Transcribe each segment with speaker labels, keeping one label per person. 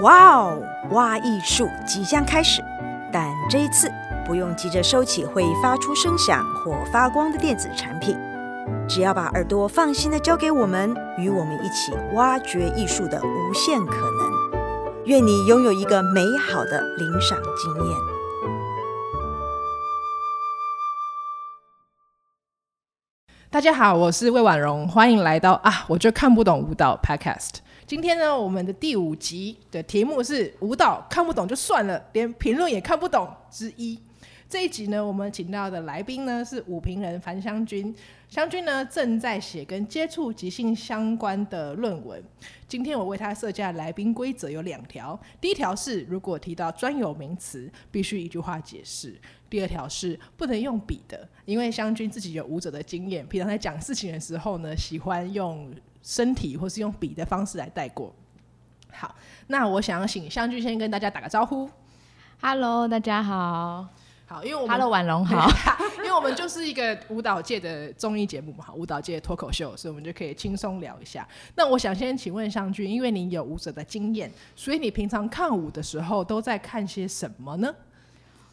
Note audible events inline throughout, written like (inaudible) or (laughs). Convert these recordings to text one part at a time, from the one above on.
Speaker 1: 哇哦，挖艺术即将开始，但这一次不用急着收起会发出声响或发光的电子产品，只要把耳朵放心的交给我们，与我们一起挖掘艺术的无限可能。愿你拥有一个美好的领赏经验。
Speaker 2: 大家好，我是魏婉容，欢迎来到啊，我就看不懂舞蹈 Podcast。今天呢，我们的第五集的题目是舞蹈看不懂就算了，连评论也看不懂之一。这一集呢，我们请到的来宾呢是舞评人樊湘君。湘君呢正在写跟接触即兴相关的论文。今天我为他设下的来宾规则有两条，第一条是如果提到专有名词，必须一句话解释；第二条是不能用笔的，因为湘君自己有舞者的经验，平常在讲事情的时候呢，喜欢用身体或是用笔的方式来带过。好，那我想请湘君先跟大家打个招呼。
Speaker 3: Hello，大家好。
Speaker 2: 好，因为我们
Speaker 3: Hello 婉容 (laughs) 好，
Speaker 2: 因为我们就是一个舞蹈界的综艺节目嘛，舞蹈界的脱口秀，所以我们就可以轻松聊一下。那我想先请问湘君，因为你有舞者的经验，所以你平常看舞的时候都在看些什么呢？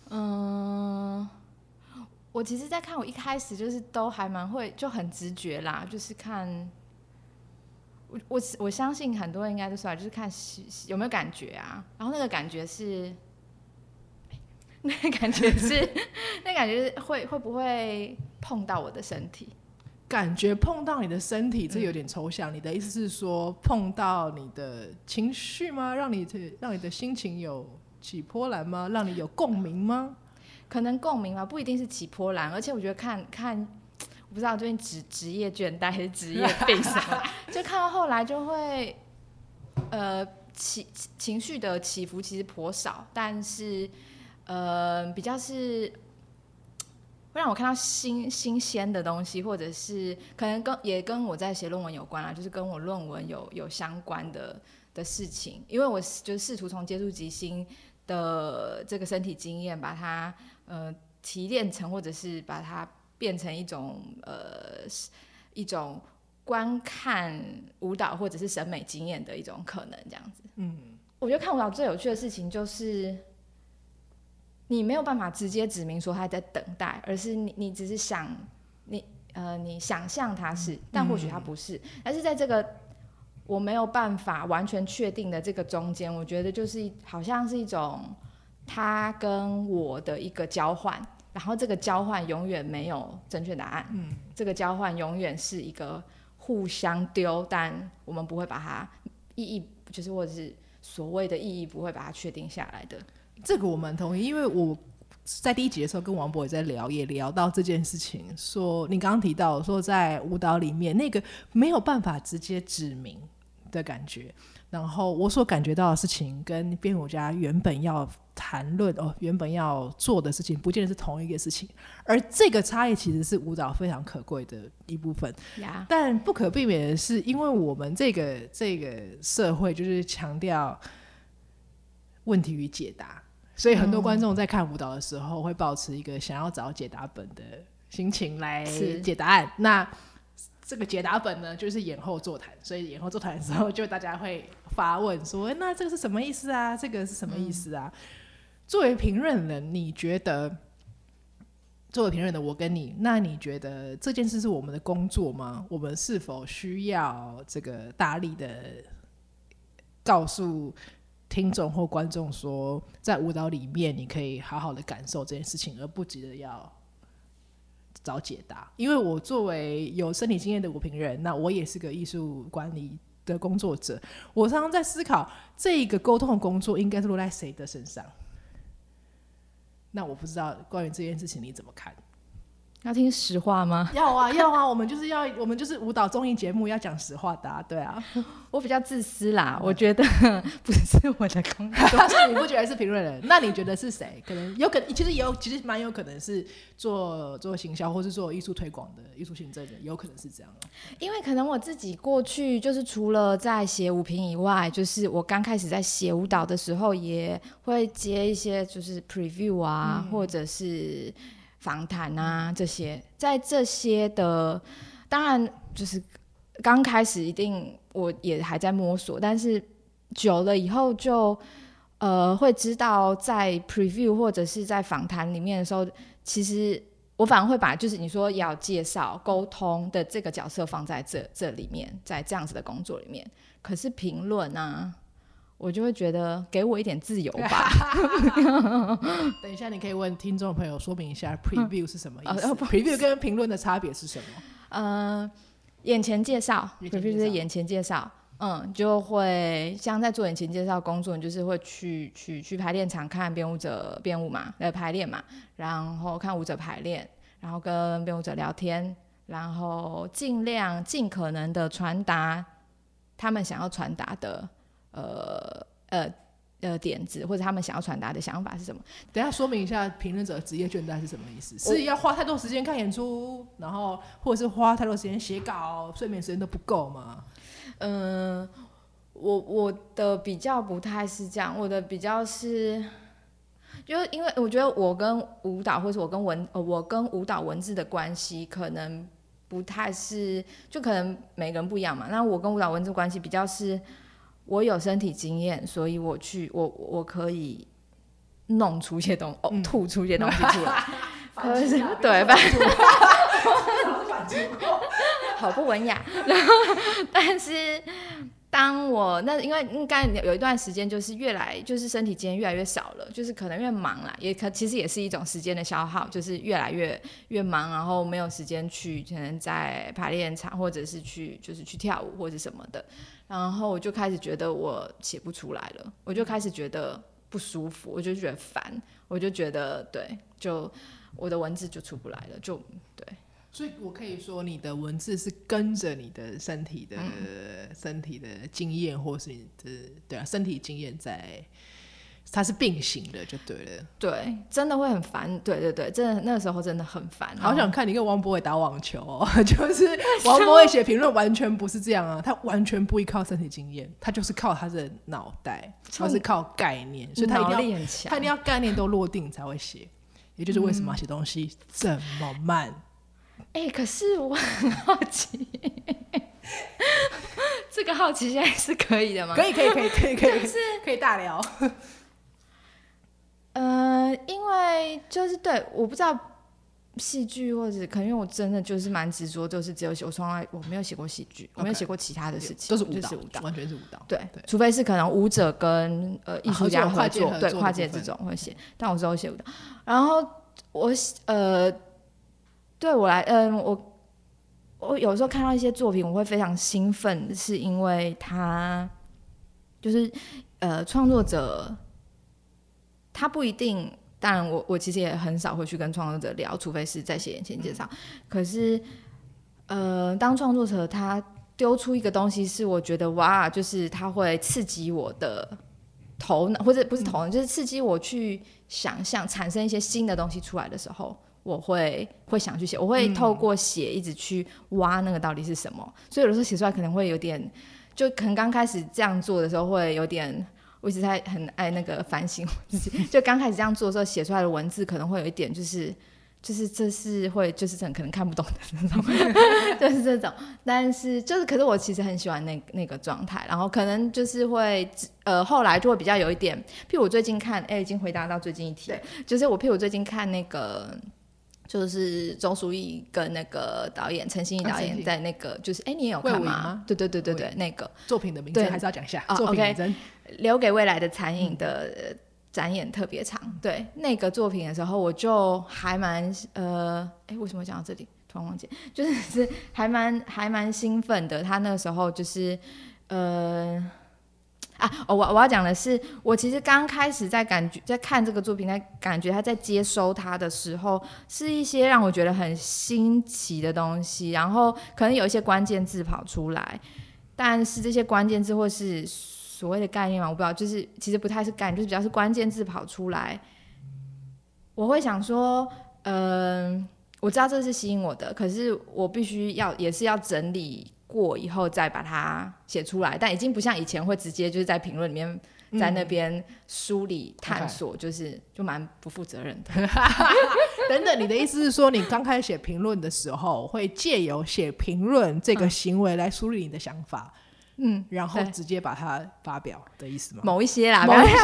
Speaker 3: 嗯，我其实，在看我一开始就是都还蛮会，就很直觉啦，就是看我我我相信很多人应该都是啊，就是看有没有感觉啊，然后那个感觉是。(laughs) 那感觉是，(laughs) 那感觉是会会不会碰到我的身体？
Speaker 2: 感觉碰到你的身体，这有点抽象。嗯、你的意思是说碰到你的情绪吗？让你的让你的心情有起波澜吗？让你有共鸣吗？
Speaker 3: 可能共鸣吧，不一定是起波澜。而且我觉得看看，我不知道最近职职业倦怠还是职业病什么，(laughs) 就看到后来就会，呃，起情绪的起伏其实颇少，但是。呃，比较是会让我看到新新鲜的东西，或者是可能跟也跟我在写论文有关啊，就是跟我论文有有相关的的事情。因为我就试图从接触即兴的这个身体经验，把它呃提炼成，或者是把它变成一种呃一种观看舞蹈或者是审美经验的一种可能，这样子。嗯，我觉得看舞蹈最有趣的事情就是。你没有办法直接指明说他在等待，而是你你只是想你呃你想象他是，但或许他不是。但是在这个我没有办法完全确定的这个中间，我觉得就是好像是一种他跟我的一个交换，然后这个交换永远没有正确答案。嗯，这个交换永远是一个互相丢，但我们不会把它意义，就是或者是所谓的意义，不会把它确定下来的。
Speaker 2: 这个我们同意，因为我在第一集的时候跟王博也在聊，也聊到这件事情。说你刚刚提到说，在舞蹈里面那个没有办法直接指明的感觉，然后我所感觉到的事情跟编舞家原本要谈论哦，原本要做的事情，不见得是同一个事情。而这个差异其实是舞蹈非常可贵的一部分。但不可避免的是，因为我们这个这个社会就是强调问题与解答。所以很多观众在看舞蹈的时候，会保持一个想要找解答本的心情来解答案。那这个解答本呢，就是演后座谈。所以演后座谈的时候，就大家会发问说：“那这个是什么意思啊？这个是什么意思啊？”作为评论人，你觉得作为评论的我跟你，那你觉得这件事是我们的工作吗？我们是否需要这个大力的告诉？听众或观众说，在舞蹈里面，你可以好好的感受这件事情，而不急着要找解答。因为我作为有身体经验的舞评人，那我也是个艺术管理的工作者，我常常在思考，这一个沟通的工作应该是落在谁的身上？那我不知道关于这件事情你怎么看？
Speaker 3: 要听实话吗？(laughs)
Speaker 2: 要啊，要啊！我们就是要，我们就是舞蹈综艺节目，要讲实话的啊，对啊。(laughs)
Speaker 3: 我比较自私啦，我觉得 (laughs) 不是我的工作。
Speaker 2: 你不觉得是评论人？那你觉得是谁？可能有可能，其实有，其实蛮有可能是做做行销或是做艺术推广的艺术行政人，有可能是这样。
Speaker 3: 因为可能我自己过去就是除了在写舞评以外，就是我刚开始在写舞蹈的时候，也会接一些就是 preview 啊，嗯、或者是。访谈啊，这些在这些的，当然就是刚开始一定我也还在摸索，但是久了以后就呃会知道，在 preview 或者是在访谈里面的时候，其实我反而会把就是你说要介绍沟通的这个角色放在这这里面，在这样子的工作里面。可是评论啊，我就会觉得给我一点自由吧。(laughs)
Speaker 2: 等一下，你可以问听众朋友说明一下 preview 是什么意思？preview 跟评论的差别是什么？
Speaker 3: 呃，眼前介绍，preview 就是眼前介绍。嗯，就会像在做眼前介绍工作，你就是会去去去排练场看编舞者编舞嘛，呃排练嘛，然后看舞者排练，然后跟编舞者聊天，然后尽量尽可能的传达他们想要传达的呃呃呃点子，或者他们想要传达的想法是什么？
Speaker 2: 等下说明一下，评论者职业倦怠是什么意思？是要花太多时间看演出，然后或者是花太多时间写稿，睡眠时间都不够吗？
Speaker 3: 嗯，我我的比较不太是这样，我的比较是，就因为我觉得我跟舞蹈或者我跟文呃我跟舞蹈文字的关系可能不太是，就可能每个人不一样嘛。那我跟舞蹈文字关系比较是，我有身体经验，所以我去我我可以弄出一些东吐出一些东西出来，(laughs) 可是对吧？(laughs) 好不文雅，(laughs) 然后，但是当我那因为应该有一段时间，就是越来就是身体经验越来越少了，就是可能越忙啦，也可其实也是一种时间的消耗，就是越来越越忙，然后没有时间去可能在排练场或者是去就是去跳舞或者什么的，然后我就开始觉得我写不出来了，我就开始觉得不舒服，我就觉得烦，我就觉得对，就我的文字就出不来了，就对。
Speaker 2: 所以我可以说，你的文字是跟着你的身体的、嗯、身体的经验，或是你的对啊，身体经验在，它是并行的，就对了。
Speaker 3: 对，真的会很烦。对对对，真的那个时候真的很烦。
Speaker 2: 好想看你跟王博伟打网球哦，(laughs) 就是 (laughs) 王博伟写评论完全不是这样啊，他完全不依靠身体经验，他就是靠他的脑袋，他是靠概念，所以他一定要他一定要概念都落定才会写，也就是为什么写东西这么慢。
Speaker 3: 哎、欸，可是我很好奇，这个好奇现在是可以的吗？
Speaker 2: 可以，可以，可以，可以，可以，是可以大聊。
Speaker 3: 呃，因为就是对，我不知道戏剧或者可能因为我真的就是蛮执着，就是只有写，我从来我没有写过戏剧，我没有写过其他的事情，
Speaker 2: 都是舞蹈，
Speaker 3: 就是舞蹈，
Speaker 2: 完全是舞蹈。
Speaker 3: 对，对除非是可能舞者跟呃艺术家合作，对跨界这种会写，但我只有写舞蹈。然后我呃。对我来，嗯，我我有时候看到一些作品，我会非常兴奋，是因为他就是呃，创作者他不一定，当然我我其实也很少会去跟创作者聊，除非是在写眼前介绍。可是，呃，当创作者他丢出一个东西，是我觉得哇，就是他会刺激我的头脑，或者不是头脑，就是刺激我去想象，产生一些新的东西出来的时候。我会会想去写，我会透过写一直去挖那个到底是什么，嗯、所以有的时候写出来可能会有点，就可能刚开始这样做的时候会有点，我一直在很爱那个反省我自己，就刚开始这样做的时候写出来的文字可能会有一点就是就是这是会就是很 (laughs) 可能看不懂的那种，(laughs) 就是这种，但是就是可是我其实很喜欢那那个状态，然后可能就是会呃后来就会比较有一点，譬如我最近看，哎、欸、已经回答到最近一题，就是我譬如我最近看那个。就是钟书义跟那个导演陈欣怡导演在那个，就是哎，你也有看吗？对对对对对，那个
Speaker 2: 作品的名字还是要讲一下。作品名称
Speaker 3: 留给未来的残影的展演特别长。对那个作品的时候，我就还蛮呃，哎，为什么讲到这里？突然忘记，就是是还蛮还蛮兴奋的。他那个时候就是呃。啊，我我要讲的是，我其实刚开始在感觉在看这个作品，在感觉他在接收它的时候，是一些让我觉得很新奇的东西，然后可能有一些关键字跑出来，但是这些关键字或是所谓的概念嘛，我不知道，就是其实不太是概念，就是比较是关键字跑出来，我会想说，嗯、我知道这是吸引我的，可是我必须要也是要整理。过以后再把它写出来，但已经不像以前会直接就是在评论里面在那边梳理探索，就是就蛮不负责任的。(laughs)
Speaker 2: 等等，你的意思是说，你刚开始写评论的时候，会借由写评论这个行为来梳理你的想法？嗯，然后直接把它发表的意思吗？
Speaker 3: 某一些啦，
Speaker 2: 某一些。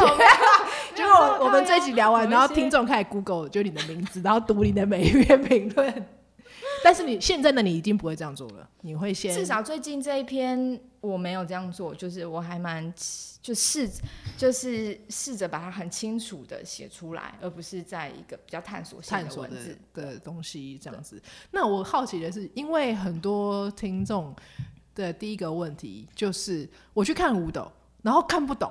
Speaker 2: 结果
Speaker 3: 有 (laughs)
Speaker 2: 我们这一集聊完，然后听众开始 Google 就你的名字，然后读你的每一篇评论。但是你现在的？你一定不会这样做了，你会先
Speaker 3: 至少最近这一篇我没有这样做，就是我还蛮就试就是试着把它很清楚的写出来，而不是在一个比较探索性的文字
Speaker 2: 的，的东西这样子。那我好奇的是，因为很多听众的第一个问题就是我去看舞蹈，然后看不懂。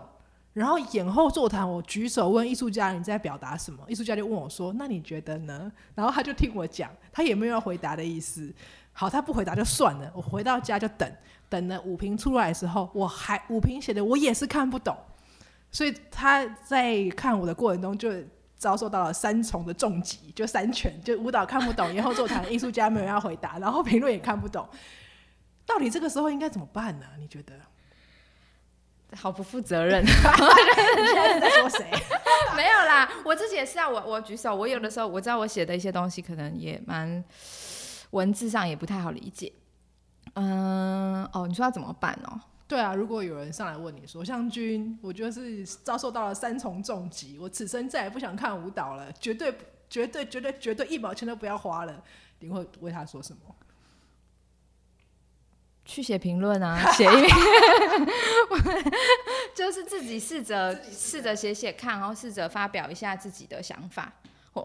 Speaker 2: 然后演后座谈，我举手问艺术家你在表达什么？艺术家就问我说：“那你觉得呢？”然后他就听我讲，他也没有要回答的意思。好，他不回答就算了。我回到家就等，等了五评出来的时候，我还五评写的我也是看不懂。所以他在看我的过程中就遭受到了三重的重击，就三拳，就舞蹈看不懂，演后座谈艺术家没有要回答，然后评论也看不懂。到底这个时候应该怎么办呢？你觉得？
Speaker 3: 好不负责任！你
Speaker 2: 现在在说谁？(laughs)
Speaker 3: 没有啦，我自己也是啊。我我举手，我有的时候我知道我写的一些东西可能也蛮文字上也不太好理解。嗯，哦，你说要怎么办哦？
Speaker 2: 对啊，如果有人上来问你说，湘君，我觉得是遭受到了三重重击，我此生再也不想看舞蹈了，绝对绝对绝对绝对一毛钱都不要花了，你会为他说什么？
Speaker 3: 去写评论啊，(laughs) 写一篇，(laughs) 就是自己试着试着写写看，然后试着发表一下自己的想法。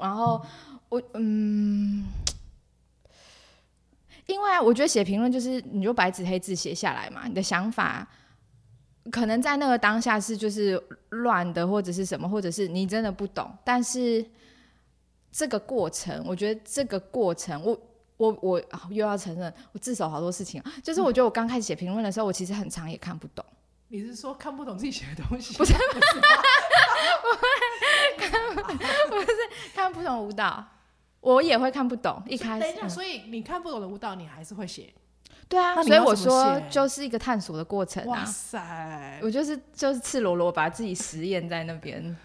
Speaker 3: 然后我嗯，因为我觉得写评论就是你就白纸黑字写下来嘛，你的想法可能在那个当下是就是乱的，或者是什么，或者是你真的不懂。但是这个过程，我觉得这个过程我。我我又要承认，我自首好多事情，就是我觉得我刚开始写评论的时候，我其实很长也看不懂。
Speaker 2: 你是说看不懂自己写的东西？
Speaker 3: 不是 (laughs) (laughs) 不是，看不不是看不懂舞蹈，我也会看不懂。一开始，
Speaker 2: 等一下，所以你看不懂的舞蹈，你还是会写？
Speaker 3: 对啊，所以我说就是一个探索的过程啊。
Speaker 2: 哇塞，
Speaker 3: 我就是就是赤裸裸把自己实验在那边。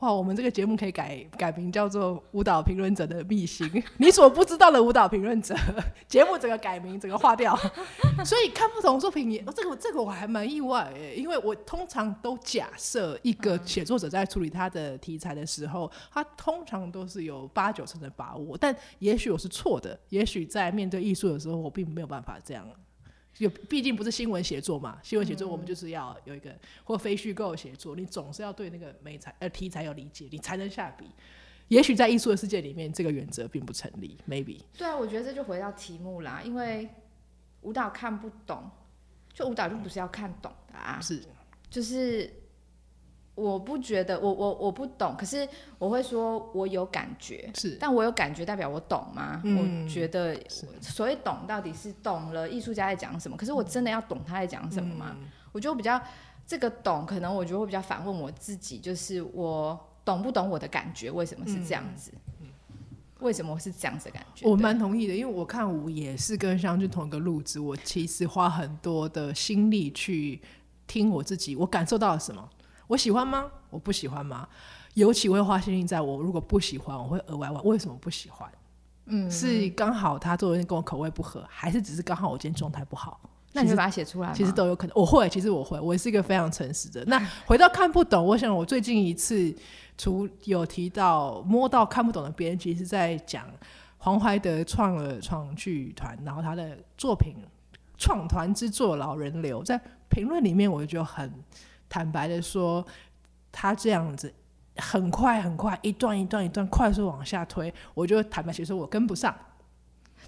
Speaker 2: 哇，我们这个节目可以改改名叫做《舞蹈评论者的秘辛》，(laughs) 你所不知道的舞蹈评论者。(laughs) 节目整个改名，整个划掉。(laughs) 所以看不懂作品也，这个这个我还蛮意外诶，因为我通常都假设一个写作者在处理他的题材的时候，他通常都是有八九成的把握，但也许我是错的，也许在面对艺术的时候，我并没有办法这样。有，毕竟不是新闻写作嘛。新闻写作我们就是要有一个、嗯、或非虚构写作，你总是要对那个美材呃题材有理解，你才能下笔。也许在艺术的世界里面，这个原则并不成立。Maybe。
Speaker 3: 对啊，我觉得这就回到题目啦，因为舞蹈看不懂，就舞蹈就不是要看懂的啊，
Speaker 2: 是，
Speaker 3: 就是。我不觉得，我我我不懂，可是我会说，我有感觉，
Speaker 2: 是，
Speaker 3: 但我有感觉代表我懂吗？
Speaker 2: 嗯、
Speaker 3: 我觉得，所谓懂到底是懂了艺术家在讲什么，可是我真的要懂他在讲什么吗？嗯、我觉得我比较这个懂，可能我觉得会比较反问我自己，就是我懂不懂我的感觉？为什么是这样子？嗯、为什么是这样子的感觉？
Speaker 2: 我蛮同意的，因为我看舞也是跟湘君同一个路子，我其实花很多的心力去听我自己，我感受到了什么。我喜欢吗？我不喜欢吗？尤其我会花心力在我如果不喜欢，我会额外问为什么不喜欢？嗯，是刚好他做的跟我口味不合，还是只是刚好我今天状态不好？
Speaker 3: 那你就把它写出来。
Speaker 2: 其实都有可能。我会，其实我会，我是一个非常诚实的。那回到看不懂，我想我最近一次除有提到摸到看不懂的编辑是在讲黄怀德创了创剧团，然后他的作品创团之作《老人流》在评论里面我就很。坦白的说，他这样子很快很快，一段一段一段快速往下推，我就坦白写说，我跟不上。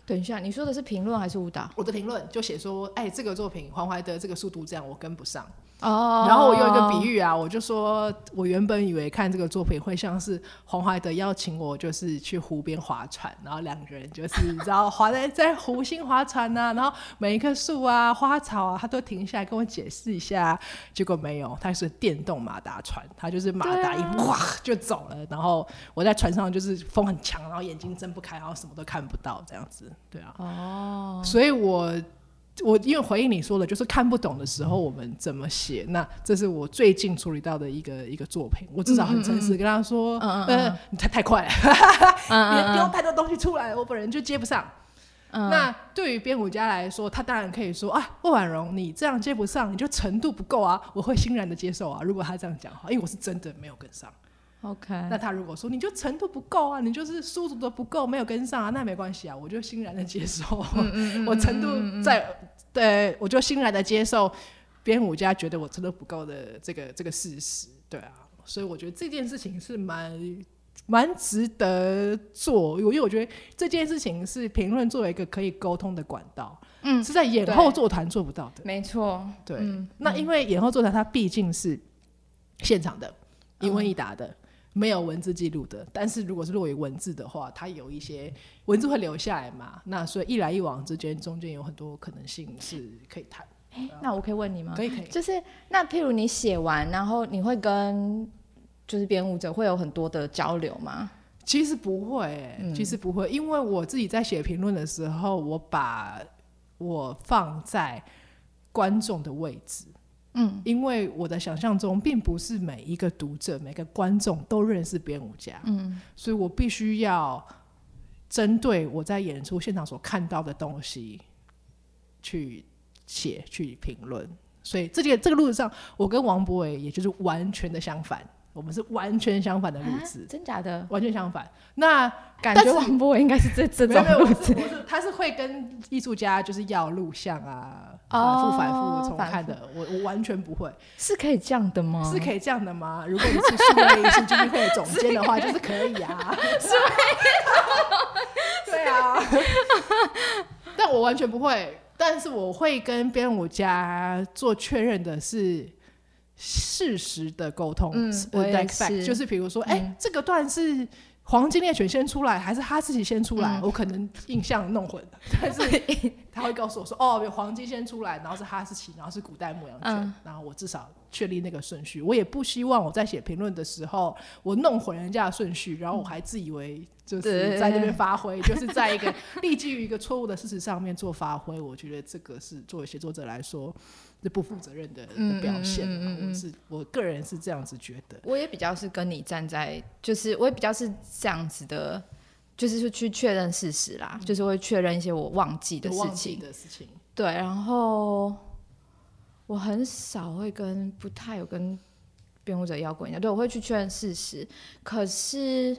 Speaker 3: 等一下，你说的是评论还是舞蹈？
Speaker 2: 我的评论就写说，哎、欸，这个作品黄怀德这个速度这样，我跟不上。
Speaker 3: 哦，
Speaker 2: 然后我用一个比喻啊，我就说，我原本以为看这个作品会像是黄怀德邀请我，就是去湖边划船，然后两个人就是你知道划在在湖心划船啊，然后每一棵树啊、花草啊，他都停下来跟我解释一下。结果没有，他是电动马达船，他就是马达一哇 (laughs) 就走了，然后我在船上就是风很强，然后眼睛睁不开，然后什么都看不到这样子，对啊。
Speaker 3: 哦，
Speaker 2: 所以我。我因为回应你说的，就是看不懂的时候我们怎么写。那这是我最近处理到的一个一个作品，我至少很诚实跟他说，嗯嗯嗯、呃，你太太快了，(laughs) 你丢太多东西出来了，我本人就接不上。
Speaker 3: 嗯、
Speaker 2: 那对于编舞家来说，他当然可以说啊，魏婉容，你这样接不上，你就程度不够啊，我会欣然的接受啊。如果他这样讲的话，因为我是真的没有跟上。
Speaker 3: OK，
Speaker 2: 那他如果说你就程度不够啊，你就是书读的不够，没有跟上啊，那没关系啊，我就欣然的接受。我程度在，对，我就欣然的接受编舞家觉得我程度不够的这个这个事实。对啊，所以我觉得这件事情是蛮蛮值得做，因为我觉得这件事情是评论作为一个可以沟通的管道，嗯，是在演后座谈做不到的。
Speaker 3: 没错，
Speaker 2: 对。
Speaker 3: 嗯、
Speaker 2: 那因为演后座谈它毕竟是现场的，一问一答的。嗯没有文字记录的，但是如果是落于文字的话，它有一些文字会留下来嘛？那所以一来一往之间，中间有很多可能性是可以
Speaker 3: 谈。那我可以问你吗？
Speaker 2: 可以可以。
Speaker 3: 就是那譬如你写完，然后你会跟就是编舞者会有很多的交流吗？
Speaker 2: 其实不会、欸嗯，其实不会，因为我自己在写评论的时候，我把我放在观众的位置。嗯，因为我的想象中，并不是每一个读者、每个观众都认识编舞家，嗯，所以我必须要针对我在演出现场所看到的东西去写、去评论。所以这个这个路子上，我跟王博伟也就是完全的相反。我们是完全相反的路子，
Speaker 3: 真假的？
Speaker 2: 完全相反。那
Speaker 3: 感觉王博伟应该是这这种路子，
Speaker 2: 他是会跟艺术家就是要录像啊，反复反复重看的。我我完全不会，
Speaker 3: 是可以这样的吗？
Speaker 2: 是可以这样的吗？如果你是数位艺术基金会总监的话，(laughs) 就是可以啊。是对啊。但我完全不会，但是我会跟编舞家做确认的是。事实的沟通，嗯，我也是，就是比如说，哎、这个段是黄金猎犬先出来，还是哈士奇先出来？嗯、我可能印象弄混了，(laughs) 但是他会告诉我说，哦，有黄金先出来，然后是哈士奇，然后是古代牧羊犬，嗯，然后我至少确立那个顺序。我也不希望我在写评论的时候，我弄混人家的顺序，然后我还自以为就是在那边发挥，(laughs) 就是在一个立基于一个错误的事实上面做发挥。我觉得这个是作为写作者来说。是不负责任的，的表现，嗯嗯嗯，我是我个人是这样子觉得。
Speaker 3: 我也比较是跟你站在，就是我也比较是这样子的，就是去确认事实啦，嗯、就是会确认一些我忘记的事情
Speaker 2: 的事情。
Speaker 3: 对，然后我很少会跟不太有跟辩护者要过一样，对，我会去确认事实，可是。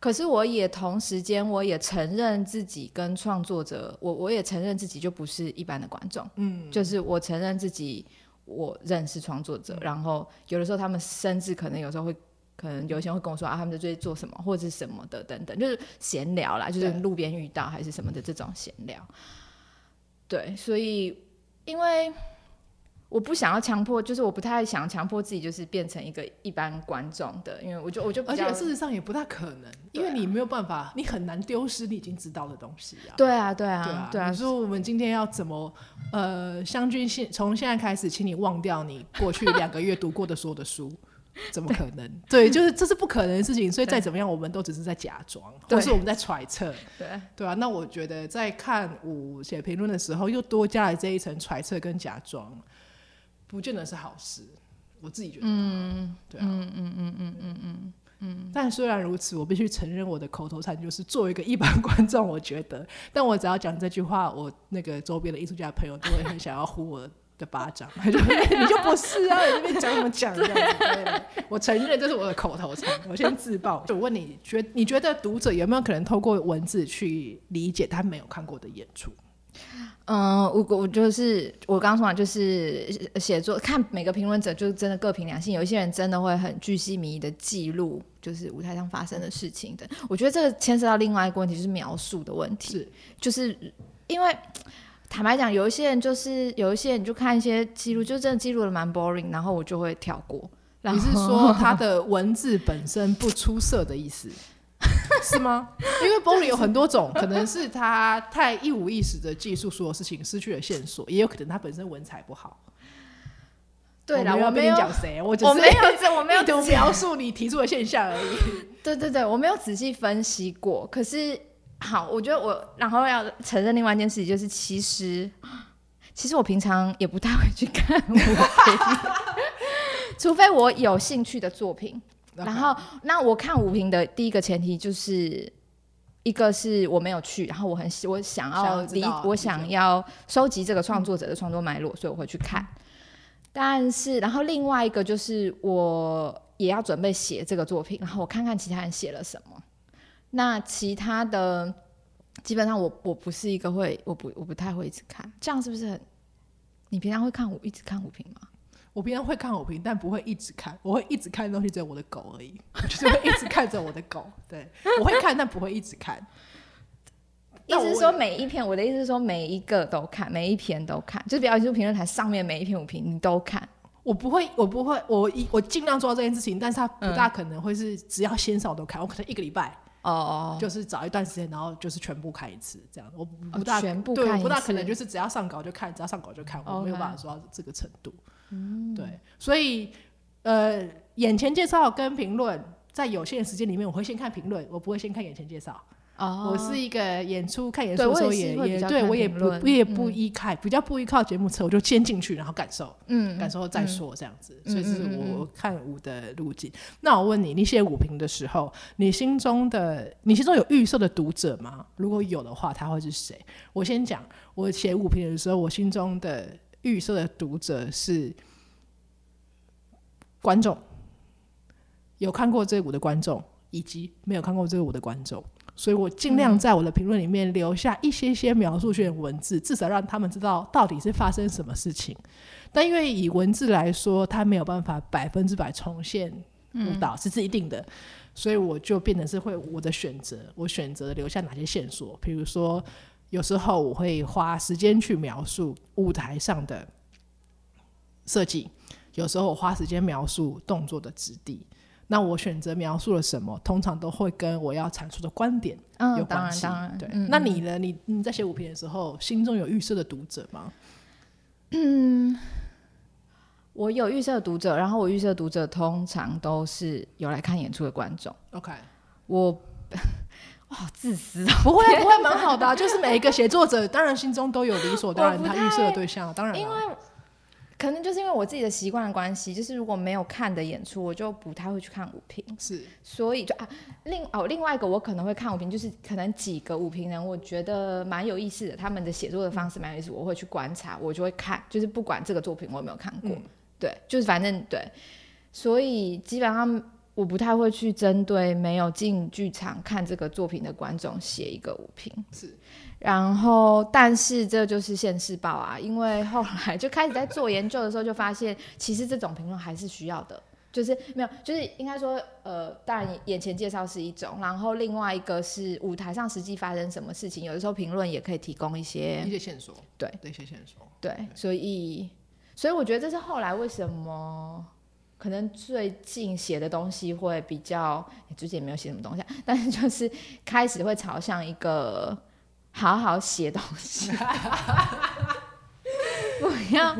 Speaker 3: 可是我也同时间，我也承认自己跟创作者，我我也承认自己就不是一般的观众，嗯，就是我承认自己我认识创作者，嗯，然后有的时候他们甚至可能有时候会，可能有些人会跟我说啊，他们在最近做什么或者是什么的等等，就是闲聊啦，就是路边遇到还是什么的这种闲聊，对，所以因为。我不想要强迫，就是我不太想强迫自己，就是变成一个一般观众的，因为我就我就而且
Speaker 2: 事实上也不大可能，因为你没有办法，你很难丢失你已经知道的东西啊。
Speaker 3: 对啊，对啊，
Speaker 2: 对啊。对啊，你说我们今天要怎么呃，湘君现从现在开始，请你忘掉你过去两个月读过的所有的书，(laughs) 怎么可能？对，就是这是不可能的事情，所以再怎么样，我们都只是在假装，(laughs) 或是我们在揣测。
Speaker 3: 对
Speaker 2: 对啊，那我觉得在看五写评论的时候，又多加了这一层揣测跟假装。不见得是好事，我自己觉得。嗯，对啊，嗯嗯嗯嗯嗯嗯嗯。但虽然如此，我必须承认我的口头禅就是作为一个一般 (laughs) 观众，我觉得，但我只要讲这句话，我那个周边的艺术家朋友都会很想要呼我的巴掌，(laughs) 就你就不是啊，你那边讲什么讲这样子？对对，我承认这是我的口头禅，我先自爆。就我问你，觉你觉得读者有没有可能透过文字去理解他没有看过的演出？
Speaker 3: 嗯，我我就是我刚刚说完，就是写作看每个评论者，就是真的各凭良心。有一些人真的会很巨细靡遗的记录，就是舞台上发生的事情的。我觉得这个牵涉到另外一个问题，就是描述的问题。是，就是因为坦白讲，有一些人就是有一些人就看一些记录，就真的记录的蛮 boring，然后我就会跳过。
Speaker 2: 你是说他的文字本身不出色的意思？(laughs) 是吗？因为 boring 有很多种，可能是他太一五一十的记述所有事情，失去了线索，也有可能他本身文采不好。
Speaker 3: 对了，
Speaker 2: 我没有讲谁，我
Speaker 3: 我没有，(laughs) 我没有
Speaker 2: 描述你提出的现象而已。(laughs)
Speaker 3: 对对对，我没有仔细分析过。可是好，我觉得我然后要承认另外一件事情，就是其实其实我平常也不太会去看舞评，除非我有兴趣的作品。然后，那我看五评的第一个前提就是，一一个是我没有去，然后我很我想要理
Speaker 2: 想
Speaker 3: 我想要收集这个创作者的创作脉络，嗯、所以我会去看。但是，然后另外一个就是我也要准备写这个作品，然后我看看其他人写了什么。那其他的基本上我我不是一个会我不我不太会一直看，这样是不是很？你平常会看我一直看五评吗？
Speaker 2: 我平常会看好评，但不会一直看。我会一直看的东西只有我的狗而已，(laughs) 就是会一直看着我的狗。对，我会看，但不会一直看。
Speaker 3: 意思是说每一篇，我的意思是说每一个都看，每一篇都看，就是表演艺术评论台上面每一篇五评你都看。
Speaker 2: 我不会，我不会，我一我尽量做到这件事情，但是它不大可能会是只要先上我都看，我可能一个礼拜。哦，就是找一段时间，然后就是全部看一次这样。我不大、哦、全部看对，不大可能就是只要上稿就看，只要上稿就看，我没有办法做到这个程度。嗯，对，所以呃，眼前介绍跟评论，在有限的时间里面，我会先看评论，我不会先看眼前介绍。哦，我是一个演出看演出的时候也也对我也不我也不依靠比较不依靠节目车，我就先进去然后感受，嗯，感受后再说这样子，所以是我看舞的路径。那我问你，你写舞评的时候，你心中的你心中有预设的读者吗？如果有的话，他会是谁？我先讲，我写舞评的时候，我心中的预设的读者是观众，有看过这个舞的观众，以及没有看过这个舞的观众。所以我尽量在我的评论里面留下一些些描述性的文字，至少让他们知道到底是发生什么事情。但因为以文字来说，它没有办法百分之百重现舞蹈，这是一定的，所以我就变成是会我的选择，我选择留下哪些线索。比如说，有时候我会花时间去描述舞台上的设计，有时候我花时间描述动作的质地。那我选择描述了什么，通常都会跟我要阐述的观点有关系。嗯、对，嗯、那你呢？你你在写舞评的时候，心中有预设的读者吗？
Speaker 3: 嗯，我有预设的读者，然后我预设的读者通常都是有来看演出的观众。
Speaker 2: OK，
Speaker 3: 我哇，好自私啊！
Speaker 2: 不会不会，蛮好的、啊，就是每一个写作者，当然心中都有理所当然他预设的对象，当然因为。
Speaker 3: 可能就是因为我自己的习惯的关系，就是如果没有看的演出，我就不太会去看舞评。
Speaker 2: 是，
Speaker 3: 所以就啊，另哦，另外一个我可能会看舞评，就是可能几个舞评人，我觉得蛮有意思的，他们的写作的方式蛮有意思，我会去观察，我就会看，就是不管这个作品我有没有看过，嗯、对，就是反正对，所以基本上我不太会去针对没有进剧场看这个作品的观众写一个舞评。
Speaker 2: 是。
Speaker 3: 然后，但是这就是现世报啊！因为后来就开始在做研究的时候，就发现其实这种评论还是需要的，就是没有，就是应该说，呃，当然眼前介绍是一种，然后另外一个是舞台上实际发生什么事情，有的时候评论也可以提供一些
Speaker 2: 一些线索，
Speaker 3: 对，
Speaker 2: 一些线索，
Speaker 3: 对，所以，所以我觉得这是后来为什么可能最近写的东西会比较，最近也没有写什么东西，(laughs) 但是就是开始会朝向一个。好好写东西，(laughs)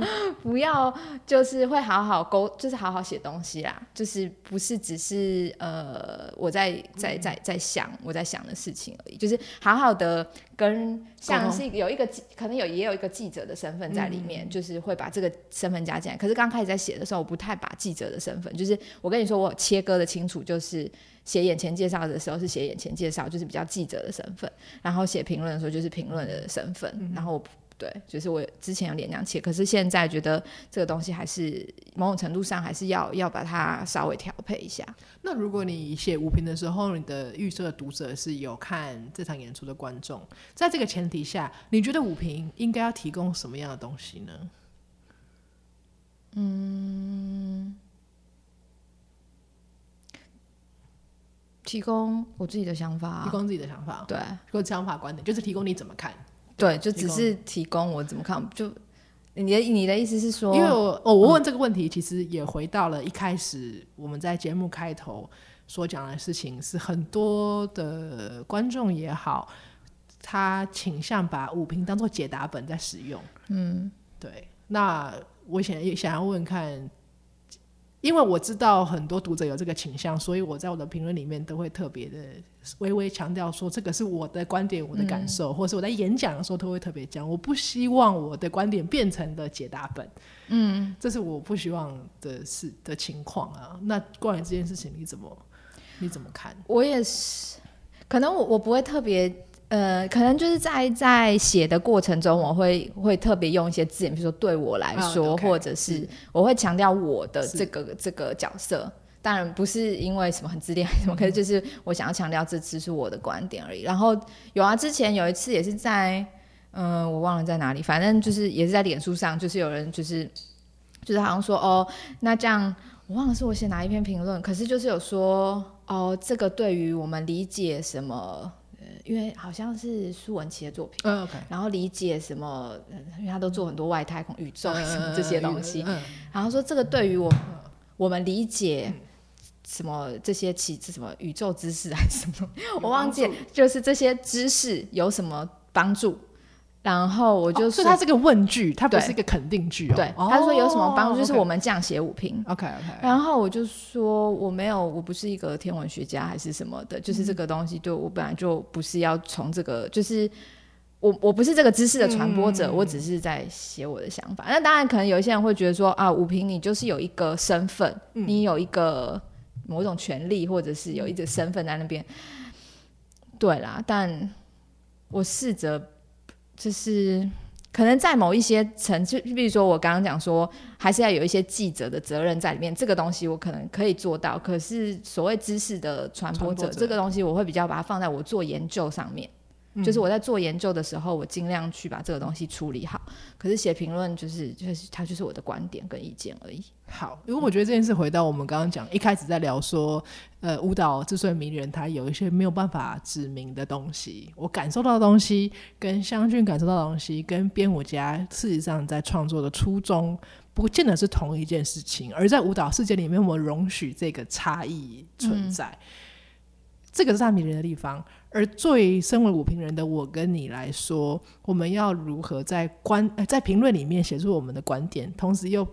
Speaker 3: (laughs) 不要，就是会好好沟，就是好好写东西啦，就是不是只是呃我在在在在想我在想的事情而已，就是好好的跟像是有一个可能有也有一个记者的身份在里面，就是会把这个身份加进来。可是刚开始在写的时候，我不太把记者的身份，就是我跟你说我切割的清楚，就是。写眼前介绍的时候是写眼前介绍，就是比较记者的身份；然后写评论的时候就是评论的身份。嗯、然后对，就是我之前有点这样切，可是现在觉得这个东西还是某种程度上还是要要把它稍微调配一下。
Speaker 2: 那如果你写舞评的时候，你的预设读者是有看这场演出的观众，在这个前提下，你觉得五评应该要提供什么样的东西呢？
Speaker 3: 嗯。提供我自己的想法，
Speaker 2: 提供自己的想法，
Speaker 3: 对，
Speaker 2: 提供想法观点，就是提供你怎么看，
Speaker 3: 对，就只是提供我怎么看，就你的你的意思是说，
Speaker 2: 因为我哦，我问这个问题，其实也回到了一开始我们在节目开头所讲的事情，是很多的观众也好，他倾向把五评当做解答本在使用，嗯，对，那我想想要问看。因为我知道很多读者有这个倾向，所以我在我的评论里面都会特别的微微强调说，这个是我的观点、我的感受，嗯、或者是我在演讲的时候都会特别讲，我不希望我的观点变成了解答本，嗯，这是我不希望的事的情况啊。那关于这件事情，你怎么你怎么看？
Speaker 3: 我也是，可能我我不会特别。呃，可能就是在在写的过程中，我会会特别用一些字眼，比如说对我来说，oh, okay. 或者是我会强调我的这个这个角色。当然不是因为什么很自恋还是什么，可是就是我想要强调这只是我的观点而已。然后有啊，之前有一次也是在，嗯、呃，我忘了在哪里，反正就是也是在脸书上，就是有人就是就是好像说哦，那这样我忘了是我写哪一篇评论，可是就是有说哦，这个对于我们理解什么。因为好像是苏文琪的作品，然后理解什么，因为他都做很多外太空宇宙什么这些东西，然后说这个对于我、嗯、我们理解什么这些奇什么宇宙知识还是什么，我忘记，就是这些知识有什么帮助？然后我就说，
Speaker 2: 所以它是个问句，他不是一个肯定句哦。
Speaker 3: 对，他说有什么帮助？就是我们这样写五评。
Speaker 2: OK OK。
Speaker 3: 然后我就说我没有，我不是一个天文学家还是什么的，就是这个东西对我本来就不是要从这个，就是我我不是这个知识的传播者，我只是在写我的想法。那当然，可能有一些人会觉得说啊，五评你就是有一个身份，你有一个某种权利，或者是有一个身份在那边。对啦，但我试着。就是可能在某一些层次，就比如说我刚刚讲说，还是要有一些记者的责任在里面。这个东西我可能可以做到，可是所谓知识的传播者，这个东西我会比较把它放在我做研究上面。就是我在做研究的时候，我尽量去把这个东西处理好。可是写评论就是就是它就是我的观点跟意见而已。
Speaker 2: 好，因为我觉得这件事回到我们刚刚讲一开始在聊说，呃，舞蹈之所以迷人，它有一些没有办法指明的东西。我感受到的东西，跟湘俊感受到的东西，跟编舞家事实上在创作的初衷，不见得是同一件事情。而在舞蹈世界里面，我们容许这个差异存在。嗯这个是他迷人的地方，而作为身为五评人的我跟你来说，我们要如何在观呃在评论里面写出我们的观点，同时又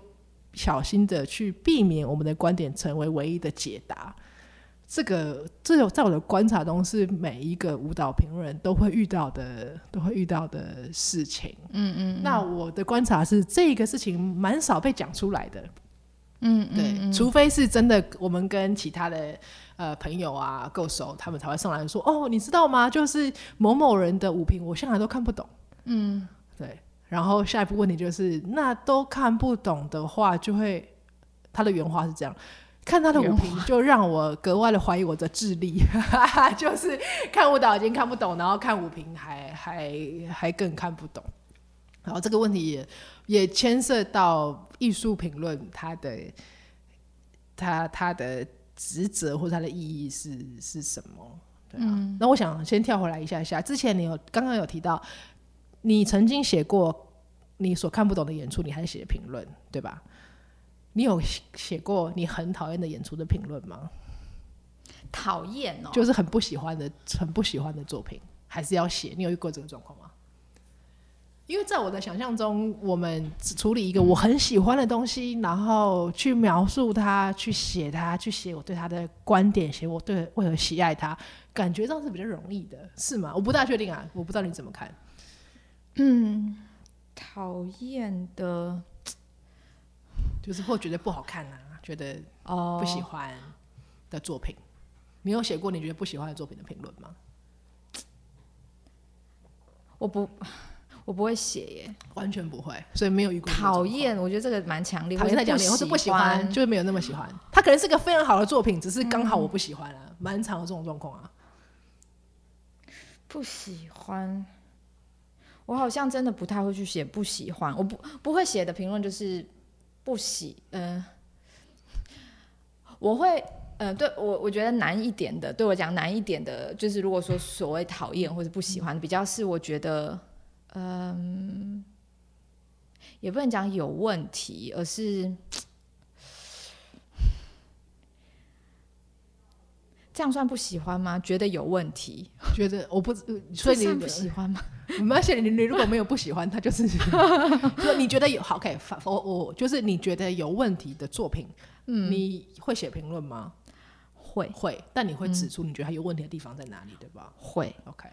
Speaker 2: 小心的去避免我们的观点成为唯一的解答？这个这有在我的观察中是每一个舞蹈评论人都会遇到的，都会遇到的事情。嗯，嗯嗯。那我的观察是，这个事情蛮少被讲出来的。嗯，对嗯，除非是真的，我们跟其他的。呃，朋友啊，够熟，他们才会上来说哦，你知道吗？就是某某人的五评，我向来都看不懂。嗯，对。然后下一步问题就是，那都看不懂的话，就会他的原话是这样：看他的舞评，就让我格外的怀疑我的智力。(laughs) 就是看舞蹈已经看不懂，然后看舞评还还还更看不懂。然后这个问题也也牵涉到艺术评论，它的它它的。职责或者它的意义是是什么？对啊，嗯，那我想先跳回来一下下。之前你有刚刚有提到，你曾经写过你所看不懂的演出，你还写评论，对吧？你有写过你很讨厌的演出的评论吗？
Speaker 3: 讨厌哦，
Speaker 2: 就是很不喜欢的、很不喜欢的作品，还是要写？你有遇过这个状况吗？因为在我的想象中，我们处理一个我很喜欢的东西，然后去描述它，去写它，去写我对它的观点，写我对为何喜爱它，感觉上是比较容易的，是吗？我不大确定啊，我不知道你怎么看。
Speaker 3: 嗯，讨厌的，
Speaker 2: 就是或觉得不好看啊，觉得哦不喜欢的作品，你有写过你觉得不喜欢的作品的评论吗？
Speaker 3: 我不。我不会写耶，
Speaker 2: 完全不会，所以没有遇过。
Speaker 3: 讨厌，我觉得这个蛮强烈。
Speaker 2: 讨厌在讲你，或是不喜欢，就是没有那么喜欢。他可能是个非常好的作品，只是刚好我不喜欢啊，蛮、嗯、常有这种状况啊。
Speaker 3: 不喜欢，我好像真的不太会去写不喜欢。我不不会写的评论就是不喜，嗯、呃，我会，嗯、呃，对我我觉得难一点的，对我讲难一点的，就是如果说所谓讨厌或者不喜欢，比较是我觉得。嗯，也不能讲有问题，而是 (sniffs) 这样算不喜欢吗？觉得有问题，
Speaker 2: 觉得我不，(laughs) 所以你
Speaker 3: 不喜欢吗？(laughs)
Speaker 2: 而且你你如果没有不喜欢，他就是 (laughs) 说你觉得有好，OK，我我就是你觉得有问题的作品，嗯，你会写评论吗？
Speaker 3: 会
Speaker 2: 会，但你会指出你觉得他有问题的地方在哪里，对吧？
Speaker 3: 会
Speaker 2: ，OK。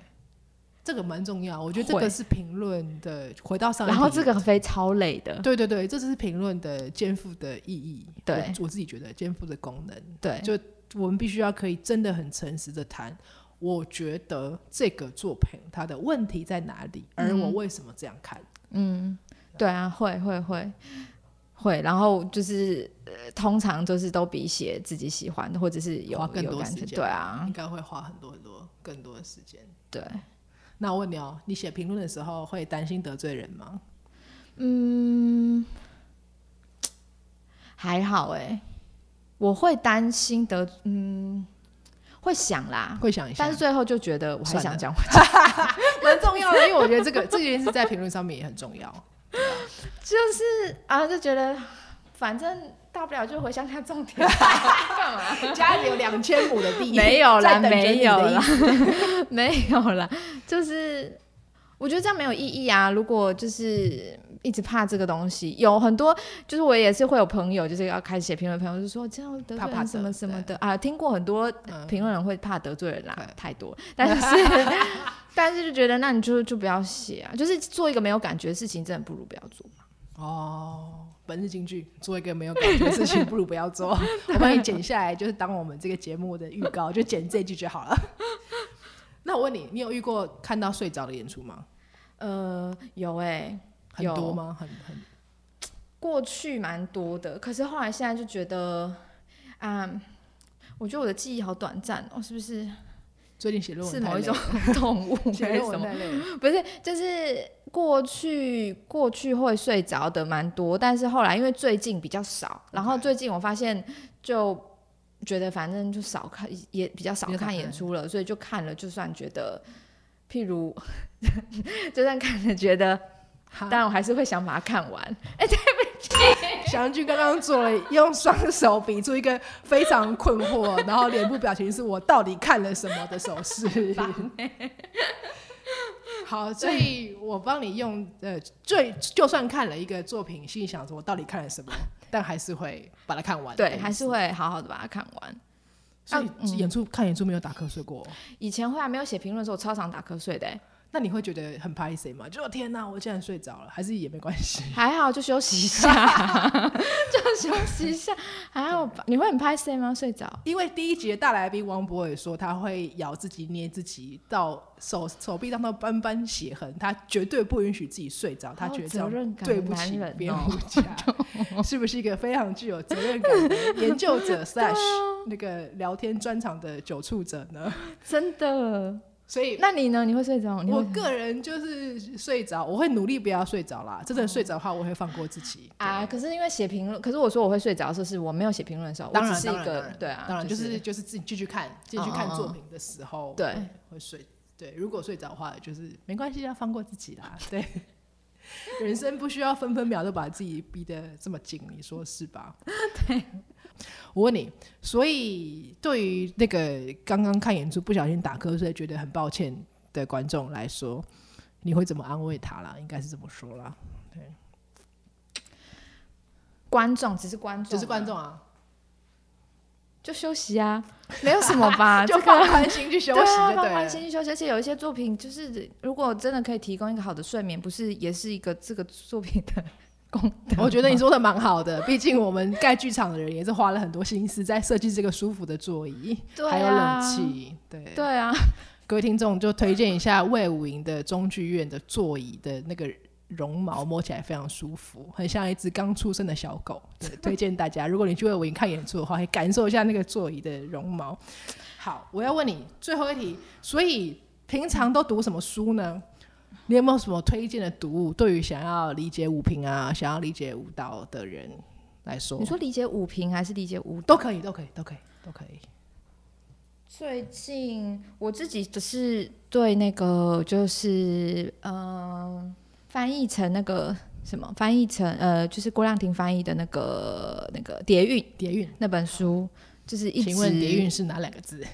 Speaker 2: 这个蛮重要，我觉得这个是评论的回到上，
Speaker 3: 然后这个非超累的，
Speaker 2: 对对对，这就是评论的肩负的意义。
Speaker 3: 对，
Speaker 2: 我，我自己觉得肩负的功能。
Speaker 3: 对，
Speaker 2: 就我们必须要可以真的很诚实的谈，我觉得这个作品它的问题在哪里，而我为什么这样看？
Speaker 3: 嗯，对啊，会会会。会，然后就是、呃、通常就是都比写自己喜欢的，或者是有
Speaker 2: 花更多时间，
Speaker 3: 对啊，
Speaker 2: 应该会花很多很多更多的时间。
Speaker 3: 对，
Speaker 2: 那我问你哦，你写评论的时候会担心得罪人吗？
Speaker 3: 嗯，还好哎，我会担心得嗯。会想啦，
Speaker 2: 会想一下，
Speaker 3: 但是最后就觉得我还想讲，(laughs) (laughs)
Speaker 2: 蛮重要的，因为我觉得这个这件事在评论上面也很重要。
Speaker 3: 就是啊，就觉得反正大不了就回乡下种田，(laughs) 干嘛？(laughs)
Speaker 2: 家里有两千亩的地，(laughs)
Speaker 3: 没有啦，没有啦，没有啦，就是我觉得这样没有意义啊。如果就是。一直怕这个东西，有很多，就是我也是会有朋友，就是要开始写评论，朋友就说这样得罪人什么什么的啊，听过很多评论人会怕得罪人啦，太多，但是但是就觉得那你就就不要写啊，就是做一个没有感觉的事情，真的不如不要做。
Speaker 2: 哦，本日金句，做一个没有感觉的事情，不如不要做。(laughs) 我帮你剪下来，就是当我们这个节目的预告，就剪这句就好了。(laughs) 那我问你，你有遇过看到睡着的演出吗？
Speaker 3: 呃，有哎、欸。
Speaker 2: 很多吗？很很，
Speaker 3: 过去蛮多的，可是后来现在就觉得，啊，我觉得我的记忆好短暂哦，是不是？
Speaker 2: 最近写论文
Speaker 3: 是某一种 (laughs) 动物？
Speaker 2: 写论文。
Speaker 3: 不是，就是过去过去会睡着的蛮多，但是后来因为最近比较少，然后最近我发现就觉得反正就少看，也比较少看演出了，所以就看了，就算觉得，譬如 (laughs) 就算看了觉得。但我还是会想把它看完。哎、欸，对不起，
Speaker 2: 翔君刚刚做了用双手比出一个非常困惑，然后脸部表情是我到底看了什么的手势。(laughs) 好，所以我帮你用呃，最就算看了一个作品，心里想着我到底看了什么，但还是会把它看完。
Speaker 3: 对，还是会好好的把它看完。
Speaker 2: 所以演出、嗯、看演出没有打瞌睡过？
Speaker 3: 以前会啊没有写评论的时候，我超常打瞌睡的。
Speaker 2: 那你会觉得很拍谁吗？就天哪，我竟然睡着了，还是也没关系？
Speaker 3: 还好，就休息一下，(laughs) 就休息一下，还好吧。你会很拍谁吗？睡着？
Speaker 2: 因为第一集的大来宾王博伟说他会咬自己、捏自己，到手手臂上到斑斑血痕，他绝对不允许自己睡着，他觉得这样对不起别人家，(laughs) 是不是一个非常具有责任感的研究者 (laughs) slash 那个聊天专场的酒促者呢？
Speaker 3: 真的。
Speaker 2: 所以，
Speaker 3: 那你呢？你会睡着？
Speaker 2: 我个人就是睡着，我会努力不要睡着啦。真的睡着的话，我会放过自己
Speaker 3: 啊。可是因为写评论，可是我说我会睡着的时候，是我没有写评论的时候。
Speaker 2: 当然，
Speaker 3: 我只是一个对啊，
Speaker 2: 当然就是就是自己继续看，继续看作品的时候，
Speaker 3: 对，
Speaker 2: 会睡。对，如果睡着的话，就是没关系，要放过自己啦。对，(laughs) 人生不需要分分秒都把自己逼得这么紧，你说是吧？(laughs)
Speaker 3: 对。
Speaker 2: 我问你，所以对于那个刚刚看演出不小心打瞌睡觉得很抱歉的观众来说，你会怎么安慰他啦？应该是这么说啦。对，
Speaker 3: 观众只是观众，
Speaker 2: 只是观众啊，
Speaker 3: 就休息啊，没有什么吧，(laughs)
Speaker 2: 就放宽心去休息，对，
Speaker 3: 放宽心去休息。而且有一些作品，就是如果真的可以提供一个好的睡眠，不是也是一个这个作品的。(laughs)
Speaker 2: 我觉得你说的蛮好的，毕竟我们盖剧场的人也是花了很多心思在设计这个舒服的座椅，
Speaker 3: 对啊、
Speaker 2: 还有冷气。对
Speaker 3: 对啊，
Speaker 2: 各位听众就推荐一下魏武营的中剧院的座椅的那个绒毛，摸起来非常舒服，很像一只刚出生的小狗。对，推荐大家，如果你去魏武营看演出的话，可以感受一下那个座椅的绒毛。好，我要问你最后一题，所以平常都读什么书呢？你有没有什么推荐的读物？对于想要理解舞评啊，想要理解舞蹈的人来说，
Speaker 3: 你说理解舞评还是理解舞蹈？
Speaker 2: 都可以，都可以，都可以，都可以。
Speaker 3: 最近我自己只是对那个就是嗯、呃，翻译成那个什么，翻译成呃，就是郭亮婷翻译的那个那个《蝶韵》，
Speaker 2: 蝶韵
Speaker 3: 那本书，就是一直。
Speaker 2: 请问《蝶韵》是哪两个字？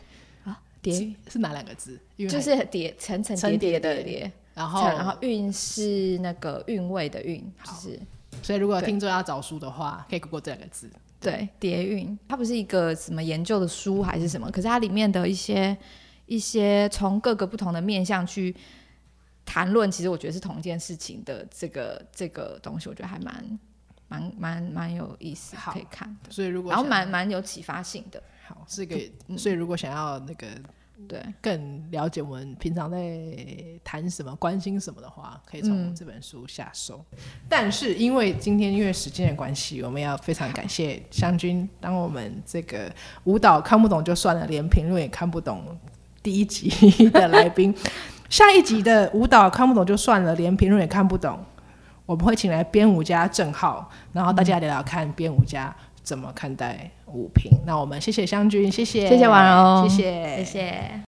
Speaker 3: 啊，蝶韵
Speaker 2: 是哪两个字？
Speaker 3: 就是叠层层叠叠的叠。
Speaker 2: 然后，
Speaker 3: 然后韵是那个韵味的韵，就是。
Speaker 2: 所以如果听众要找书的话，可以 Google 这两个字。
Speaker 3: 对，蝶韵，它不是一个什么研究的书还是什么，可是它里面的一些一些从各个不同的面向去谈论，其实我觉得是同一件事情的这个这个东西，我觉得还蛮蛮蛮蛮有意思，可以看。
Speaker 2: 所以如果
Speaker 3: 然后蛮蛮有启发性的。
Speaker 2: 好，是一个。所以如果想要那个。
Speaker 3: 对
Speaker 2: 更了解我们平常在谈什么、关心什么的话，可以从这本书下手。嗯、但是因为今天因为时间的关系，我们要非常感谢湘君，当我们这个舞蹈看不懂就算了，连评论也看不懂第一集的来宾，(laughs) 下一集的舞蹈看不懂就算了，连评论也看不懂，我们会请来编舞家郑浩，然后大家聊聊看编舞家怎么看待五评。那我们谢谢湘君，谢谢，
Speaker 3: 谢谢婉柔，
Speaker 2: 谢谢，
Speaker 3: 谢谢。